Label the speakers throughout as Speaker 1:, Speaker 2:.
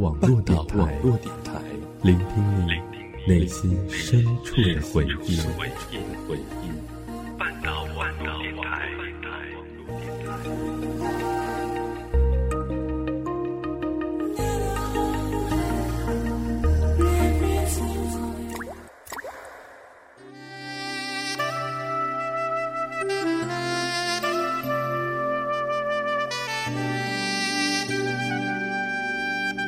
Speaker 1: 网络电台，聆听你内心深处的回忆。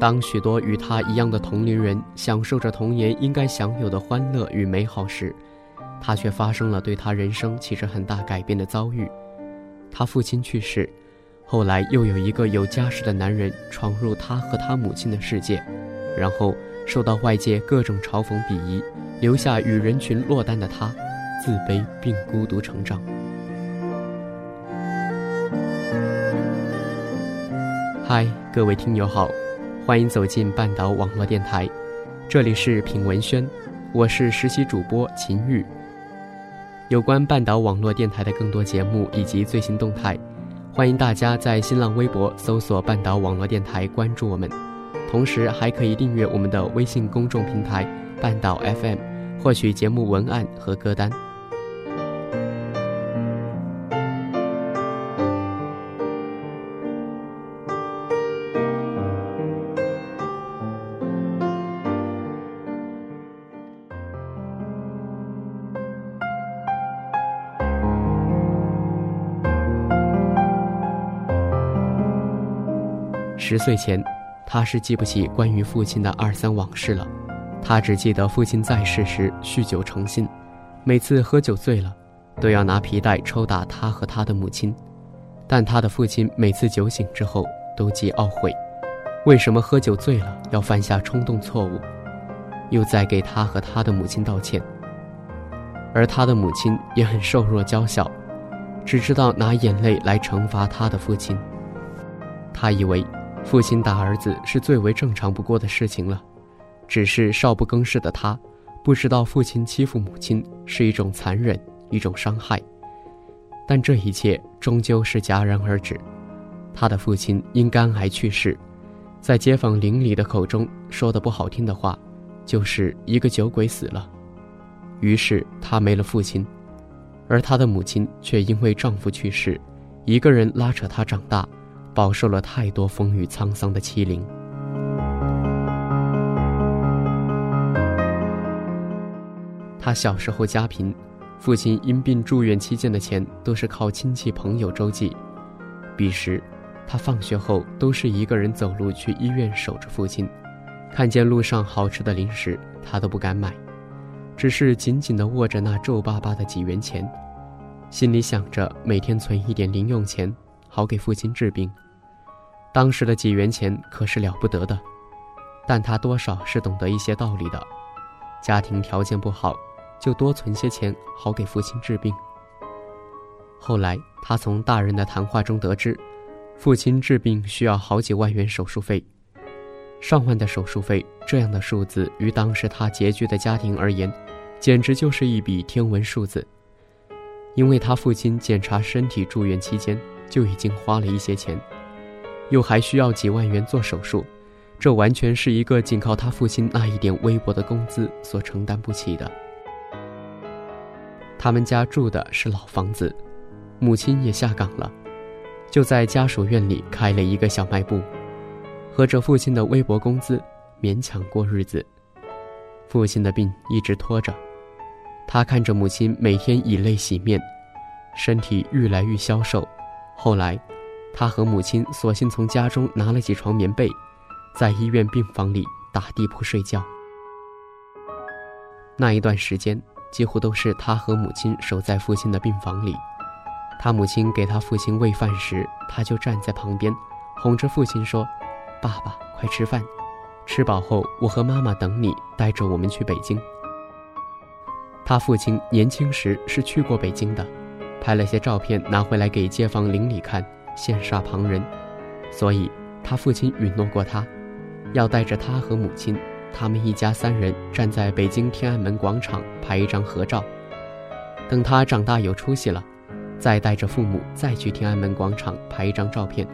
Speaker 2: 当许多与他一样的同龄人享受着童年应该享有的欢乐与美好时，他却发生了对他人生起着很大改变的遭遇。他父亲去世，后来又有一个有家室的男人闯入他和他母亲的世界，然后受到外界各种嘲讽鄙夷，留下与人群落单的他，自卑并孤独成长。嗨，各位听友好。欢迎走进半岛网络电台，这里是品文轩，我是实习主播秦玉。有关半岛网络电台的更多节目以及最新动态，欢迎大家在新浪微博搜索“半岛网络电台”关注我们，同时还可以订阅我们的微信公众平台“半岛 FM”，获取节目文案和歌单。十岁前，他是记不起关于父亲的二三往事了，他只记得父亲在世时酗酒成性，每次喝酒醉了，都要拿皮带抽打他和他的母亲。但他的父亲每次酒醒之后都极懊悔，为什么喝酒醉了要犯下冲动错误，又在给他和他的母亲道歉。而他的母亲也很瘦弱娇小，只知道拿眼泪来惩罚他的父亲。他以为。父亲打儿子是最为正常不过的事情了，只是少不更事的他，不知道父亲欺负母亲是一种残忍，一种伤害。但这一切终究是戛然而止。他的父亲因肝癌去世，在街坊邻里的口中说的不好听的话，就是一个酒鬼死了。于是他没了父亲，而他的母亲却因为丈夫去世，一个人拉扯他长大。饱受了太多风雨沧桑的欺凌。他小时候家贫，父亲因病住院期间的钱都是靠亲戚朋友周济。彼时，他放学后都是一个人走路去医院守着父亲。看见路上好吃的零食，他都不敢买，只是紧紧地握着那皱巴巴的几元钱，心里想着每天存一点零用钱，好给父亲治病。当时的几元钱可是了不得的，但他多少是懂得一些道理的。家庭条件不好，就多存些钱，好给父亲治病。后来他从大人的谈话中得知，父亲治病需要好几万元手术费，上万的手术费，这样的数字于当时他拮据的家庭而言，简直就是一笔天文数字。因为他父亲检查身体住院期间就已经花了一些钱。又还需要几万元做手术，这完全是一个仅靠他父亲那一点微薄的工资所承担不起的。他们家住的是老房子，母亲也下岗了，就在家属院里开了一个小卖部，和着父亲的微薄工资勉强过日子。父亲的病一直拖着，他看着母亲每天以泪洗面，身体愈来愈消瘦，后来。他和母亲索性从家中拿了几床棉被，在医院病房里打地铺睡觉。那一段时间，几乎都是他和母亲守在父亲的病房里。他母亲给他父亲喂饭时，他就站在旁边，哄着父亲说：“爸爸，快吃饭。”吃饱后，我和妈妈等你，带着我们去北京。他父亲年轻时是去过北京的，拍了些照片拿回来给街坊邻里看，羡煞旁人。所以，他父亲允诺过他，要带着他和母亲，他们一家三人站在北京天安门广场拍一张合照。等他长大有出息了，再带着父母再去天安门广场拍一张照片。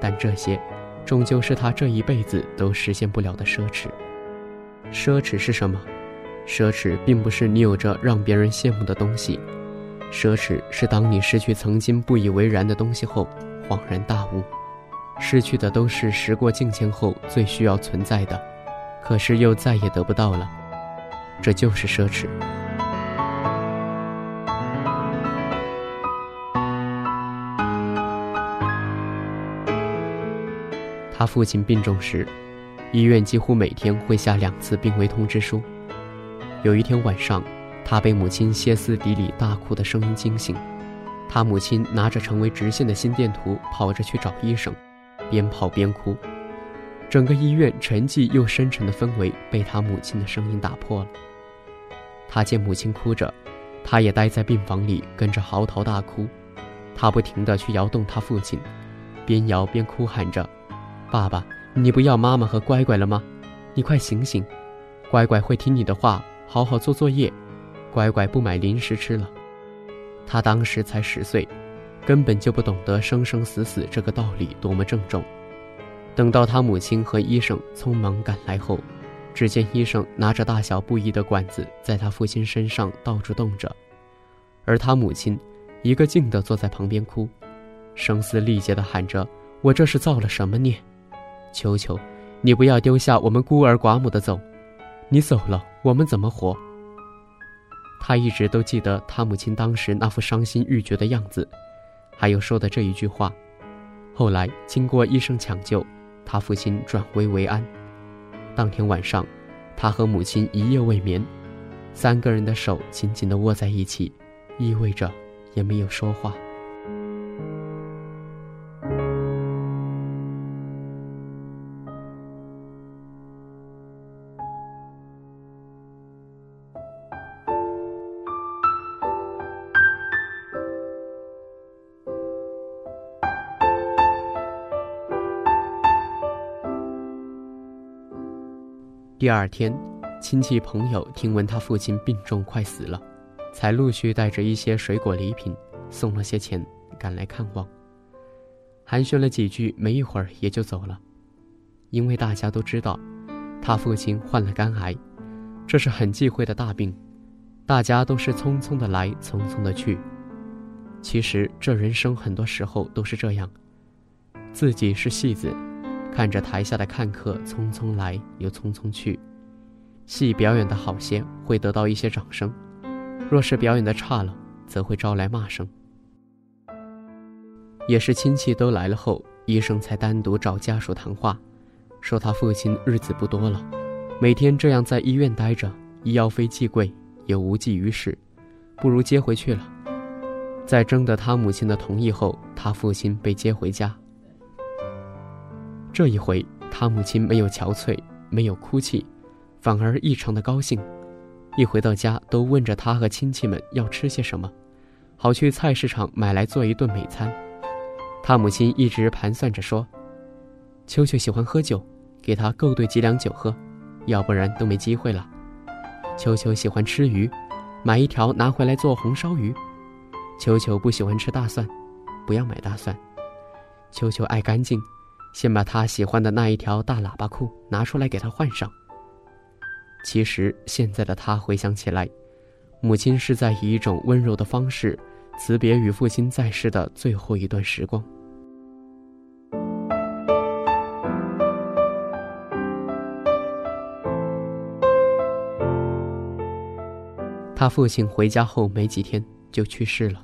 Speaker 2: 但这些，终究是他这一辈子都实现不了的奢侈。奢侈是什么？奢侈并不是你有着让别人羡慕的东西，奢侈是当你失去曾经不以为然的东西后，恍然大悟，失去的都是时过境迁后最需要存在的，可是又再也得不到了，这就是奢侈。他父亲病重时，医院几乎每天会下两次病危通知书。有一天晚上，他被母亲歇斯底里大哭的声音惊醒。他母亲拿着成为直线的心电图跑着去找医生，边跑边哭。整个医院沉寂又深沉的氛围被他母亲的声音打破了。他见母亲哭着，他也待在病房里跟着嚎啕大哭。他不停地去摇动他父亲，边摇边哭喊着：“爸爸，你不要妈妈和乖乖了吗？你快醒醒，乖乖会听你的话。”好好做作业，乖乖不买零食吃了。他当时才十岁，根本就不懂得生生死死这个道理多么郑重。等到他母亲和医生匆忙赶来后，只见医生拿着大小不一的管子在他父亲身上到处动着，而他母亲一个劲地坐在旁边哭，声嘶力竭地喊着：“我这是造了什么孽？求求你不要丢下我们孤儿寡母的走。”你走了，我们怎么活？他一直都记得他母亲当时那副伤心欲绝的样子，还有说的这一句话。后来经过医生抢救，他父亲转危为安。当天晚上，他和母亲一夜未眠，三个人的手紧紧地握在一起，意味着也没有说话。第二天，亲戚朋友听闻他父亲病重快死了，才陆续带着一些水果礼品，送了些钱，赶来看望。寒暄了几句，没一会儿也就走了。因为大家都知道，他父亲患了肝癌，这是很忌讳的大病，大家都是匆匆的来，匆匆的去。其实这人生很多时候都是这样，自己是戏子。看着台下的看客匆匆来又匆匆去，戏表演的好些会得到一些掌声，若是表演的差了，则会招来骂声。也是亲戚都来了后，医生才单独找家属谈话，说他父亲日子不多了，每天这样在医院待着，医药费既贵也无济于事，不如接回去了。在征得他母亲的同意后，他父亲被接回家。这一回，他母亲没有憔悴，没有哭泣，反而异常的高兴。一回到家，都问着他和亲戚们要吃些什么，好去菜市场买来做一顿美餐。他母亲一直盘算着说：“秋秋喜欢喝酒，给他够兑几两酒喝，要不然都没机会了。秋秋喜欢吃鱼，买一条拿回来做红烧鱼。秋秋不喜欢吃大蒜，不要买大蒜。秋秋爱干净。”先把他喜欢的那一条大喇叭裤拿出来给他换上。其实现在的他回想起来，母亲是在以一种温柔的方式辞别与父亲在世的最后一段时光。他父亲回家后没几天就去世了，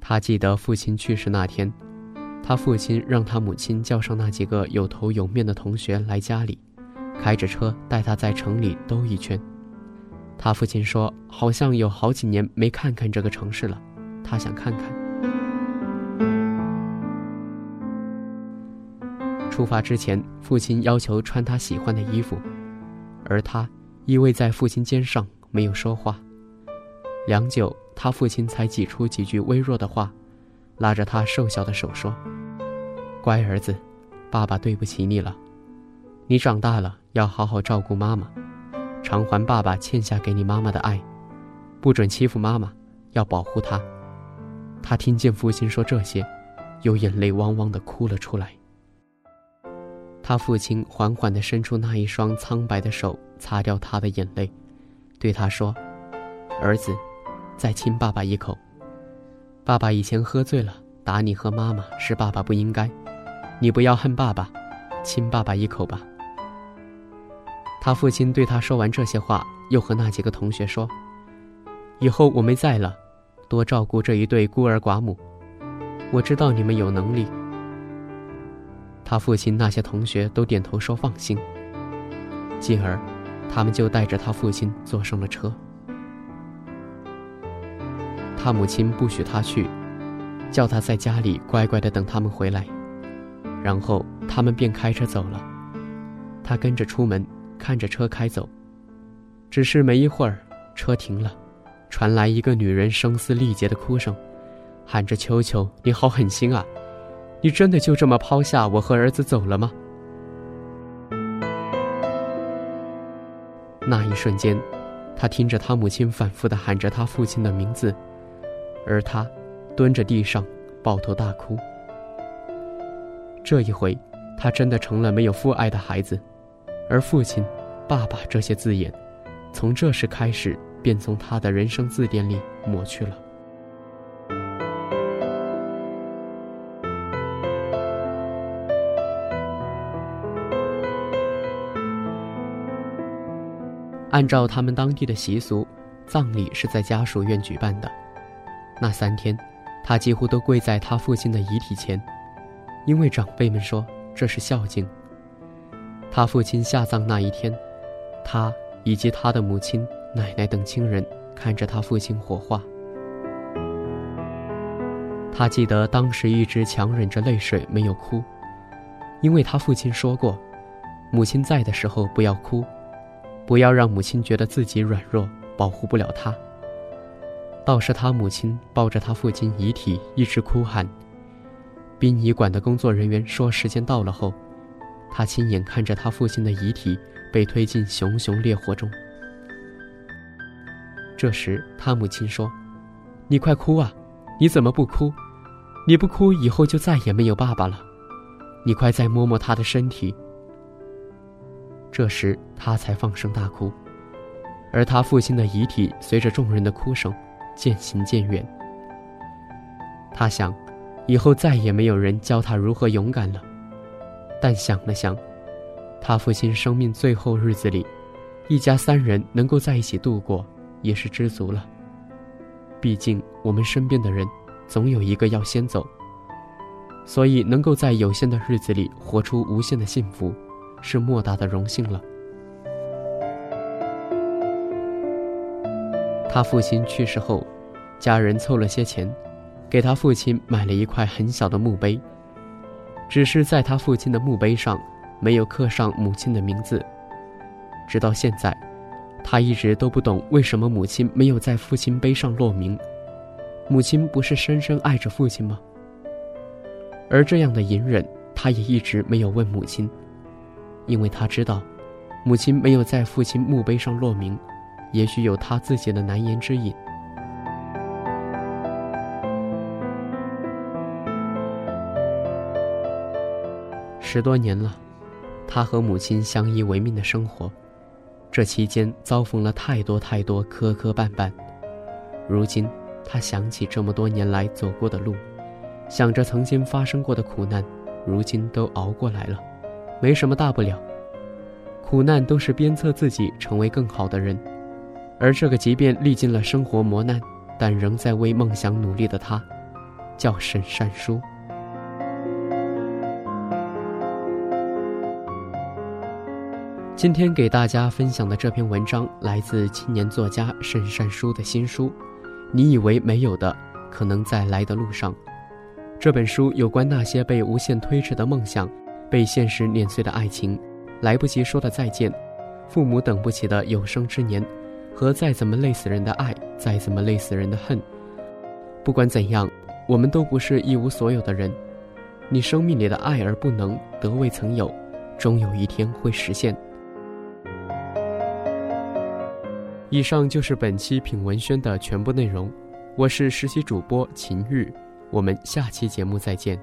Speaker 2: 他记得父亲去世那天。他父亲让他母亲叫上那几个有头有面的同学来家里，开着车带他在城里兜一圈。他父亲说：“好像有好几年没看看这个城市了，他想看看。”出发之前，父亲要求穿他喜欢的衣服，而他依偎在父亲肩上，没有说话。良久，他父亲才挤出几句微弱的话，拉着他瘦小的手说：“乖儿子，爸爸对不起你了。你长大了要好好照顾妈妈，偿还爸爸欠下给你妈妈的爱，不准欺负妈妈，要保护她。”他听见父亲说这些，又眼泪汪汪的哭了出来。他父亲缓缓地伸出那一双苍白的手，擦掉他的眼泪，对他说：“儿子，再亲爸爸一口。爸爸以前喝醉了，打你和妈妈是爸爸不应该，你不要恨爸爸，亲爸爸一口吧。”他父亲对他说完这些话，又和那几个同学说：“以后我没在了，多照顾这一对孤儿寡母。我知道你们有能力。”他父亲那些同学都点头说放心。继而，他们就带着他父亲坐上了车。他母亲不许他去，叫他在家里乖乖的等他们回来。然后他们便开车走了。他跟着出门，看着车开走。只是没一会儿，车停了，传来一个女人声嘶力竭的哭声，喊着：“秋秋你好狠心啊！”你真的就这么抛下我和儿子走了吗？那一瞬间，他听着他母亲反复的喊着他父亲的名字，而他蹲着地上抱头大哭。这一回，他真的成了没有父爱的孩子，而父亲、爸爸这些字眼，从这时开始便从他的人生字典里抹去了。按照他们当地的习俗，葬礼是在家属院举办的。那三天，他几乎都跪在他父亲的遗体前，因为长辈们说这是孝敬。他父亲下葬那一天，他以及他的母亲、奶奶等亲人看着他父亲火化。他记得当时一直强忍着泪水没有哭，因为他父亲说过，母亲在的时候不要哭。不要让母亲觉得自己软弱，保护不了她。倒是他母亲抱着他父亲遗体一直哭喊。殡仪馆的工作人员说时间到了后，他亲眼看着他父亲的遗体被推进熊熊烈火中。这时他母亲说：“你快哭啊！你怎么不哭？你不哭以后就再也没有爸爸了。你快再摸摸他的身体。”这时，他才放声大哭，而他父亲的遗体随着众人的哭声渐行渐远。他想，以后再也没有人教他如何勇敢了。但想了想，他父亲生命最后日子里，一家三人能够在一起度过，也是知足了。毕竟，我们身边的人，总有一个要先走，所以能够在有限的日子里活出无限的幸福。是莫大的荣幸了。他父亲去世后，家人凑了些钱，给他父亲买了一块很小的墓碑。只是在他父亲的墓碑上，没有刻上母亲的名字。直到现在，他一直都不懂为什么母亲没有在父亲碑上落名。母亲不是深深爱着父亲吗？而这样的隐忍，他也一直没有问母亲。因为他知道，母亲没有在父亲墓碑上落名，也许有他自己的难言之隐。十多年了，他和母亲相依为命的生活，这期间遭逢了太多太多磕磕绊绊。如今，他想起这么多年来走过的路，想着曾经发生过的苦难，如今都熬过来了。没什么大不了，苦难都是鞭策自己成为更好的人，而这个即便历尽了生活磨难，但仍在为梦想努力的他，叫沈善书。今天给大家分享的这篇文章来自青年作家沈善书的新书《你以为没有的，可能在来的路上》。这本书有关那些被无限推迟的梦想。被现实碾碎的爱情，来不及说的再见，父母等不起的有生之年，和再怎么累死人的爱，再怎么累死人的恨。不管怎样，我们都不是一无所有的人。你生命里的爱而不能得未曾有，终有一天会实现。以上就是本期品文轩的全部内容，我是实习主播秦玉，我们下期节目再见。